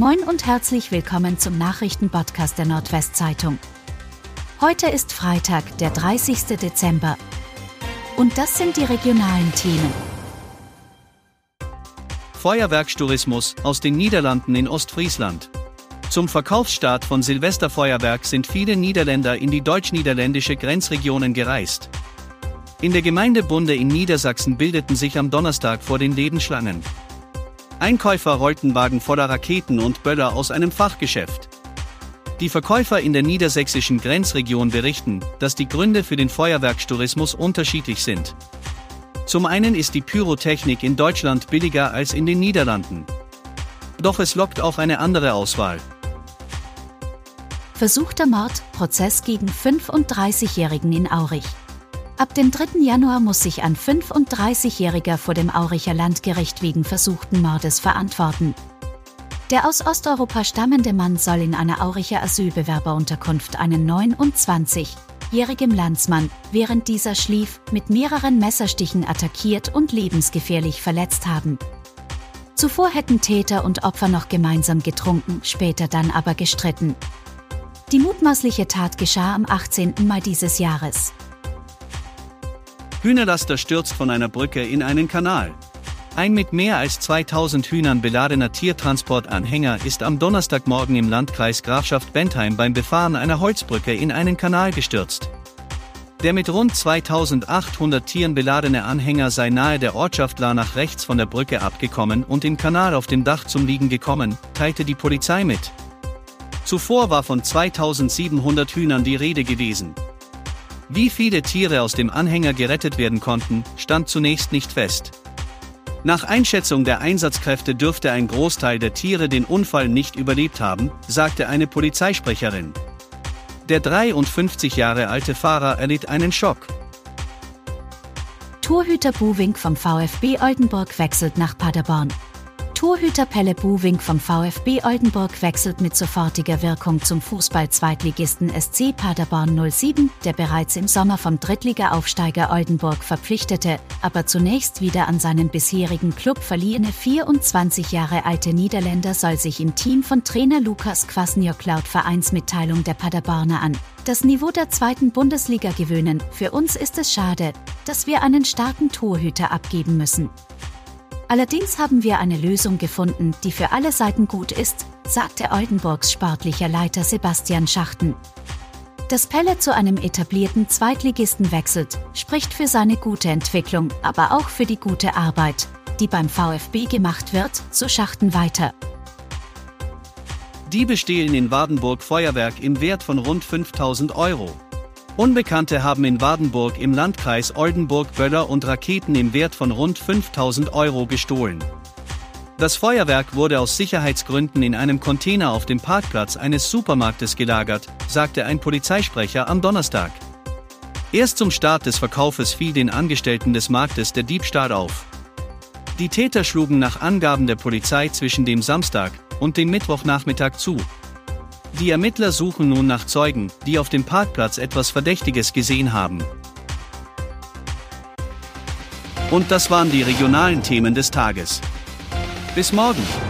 Moin und herzlich willkommen zum Nachrichtenpodcast der Nordwestzeitung. Heute ist Freitag, der 30. Dezember. Und das sind die regionalen Themen. Feuerwerkstourismus aus den Niederlanden in Ostfriesland. Zum Verkaufsstart von Silvesterfeuerwerk sind viele Niederländer in die deutsch-niederländische Grenzregionen gereist. In der Gemeinde Bunde in Niedersachsen bildeten sich am Donnerstag vor den Läden Schlangen. Einkäufer rollten Wagen voller Raketen und Böller aus einem Fachgeschäft. Die Verkäufer in der niedersächsischen Grenzregion berichten, dass die Gründe für den Feuerwerkstourismus unterschiedlich sind. Zum einen ist die Pyrotechnik in Deutschland billiger als in den Niederlanden. Doch es lockt auch eine andere Auswahl. Versuchter Mord, Prozess gegen 35-Jährigen in Aurich. Ab dem 3. Januar muss sich ein 35-Jähriger vor dem Auricher Landgericht wegen versuchten Mordes verantworten. Der aus Osteuropa stammende Mann soll in einer Auricher Asylbewerberunterkunft einen 29 jährigem Landsmann, während dieser schlief, mit mehreren Messerstichen attackiert und lebensgefährlich verletzt haben. Zuvor hätten Täter und Opfer noch gemeinsam getrunken, später dann aber gestritten. Die mutmaßliche Tat geschah am 18. Mai dieses Jahres. Hühnerlaster stürzt von einer Brücke in einen Kanal. Ein mit mehr als 2000 Hühnern beladener Tiertransportanhänger ist am Donnerstagmorgen im Landkreis Grafschaft Bentheim beim Befahren einer Holzbrücke in einen Kanal gestürzt. Der mit rund 2800 Tieren beladene Anhänger sei nahe der Ortschaft La nach rechts von der Brücke abgekommen und im Kanal auf dem Dach zum Liegen gekommen, teilte die Polizei mit. Zuvor war von 2700 Hühnern die Rede gewesen. Wie viele Tiere aus dem Anhänger gerettet werden konnten, stand zunächst nicht fest. Nach Einschätzung der Einsatzkräfte dürfte ein Großteil der Tiere den Unfall nicht überlebt haben, sagte eine Polizeisprecherin. Der 53 Jahre alte Fahrer erlitt einen Schock. Torhüter Buwink vom VfB Oldenburg wechselt nach Paderborn. Torhüter Pelle Buwink vom VfB Oldenburg wechselt mit sofortiger Wirkung zum Fußball-Zweitligisten SC Paderborn 07, der bereits im Sommer vom Drittliga-Aufsteiger Oldenburg verpflichtete, aber zunächst wieder an seinen bisherigen Club verliehene 24 Jahre alte Niederländer soll sich im Team von Trainer Lukas Kwasniok laut Vereinsmitteilung der Paderborner an das Niveau der zweiten Bundesliga gewöhnen. Für uns ist es schade, dass wir einen starken Torhüter abgeben müssen. Allerdings haben wir eine Lösung gefunden, die für alle Seiten gut ist, sagte Oldenburgs sportlicher Leiter Sebastian Schachten. Dass Pelle zu einem etablierten Zweitligisten wechselt, spricht für seine gute Entwicklung, aber auch für die gute Arbeit, die beim VfB gemacht wird, so Schachten weiter. Die bestehlen in Wadenburg Feuerwerk im Wert von rund 5000 Euro. Unbekannte haben in Wadenburg im Landkreis Oldenburg Böller und Raketen im Wert von rund 5000 Euro gestohlen. Das Feuerwerk wurde aus Sicherheitsgründen in einem Container auf dem Parkplatz eines Supermarktes gelagert, sagte ein Polizeisprecher am Donnerstag. Erst zum Start des Verkaufes fiel den Angestellten des Marktes der Diebstahl auf. Die Täter schlugen nach Angaben der Polizei zwischen dem Samstag und dem Mittwochnachmittag zu, die Ermittler suchen nun nach Zeugen, die auf dem Parkplatz etwas Verdächtiges gesehen haben. Und das waren die regionalen Themen des Tages. Bis morgen!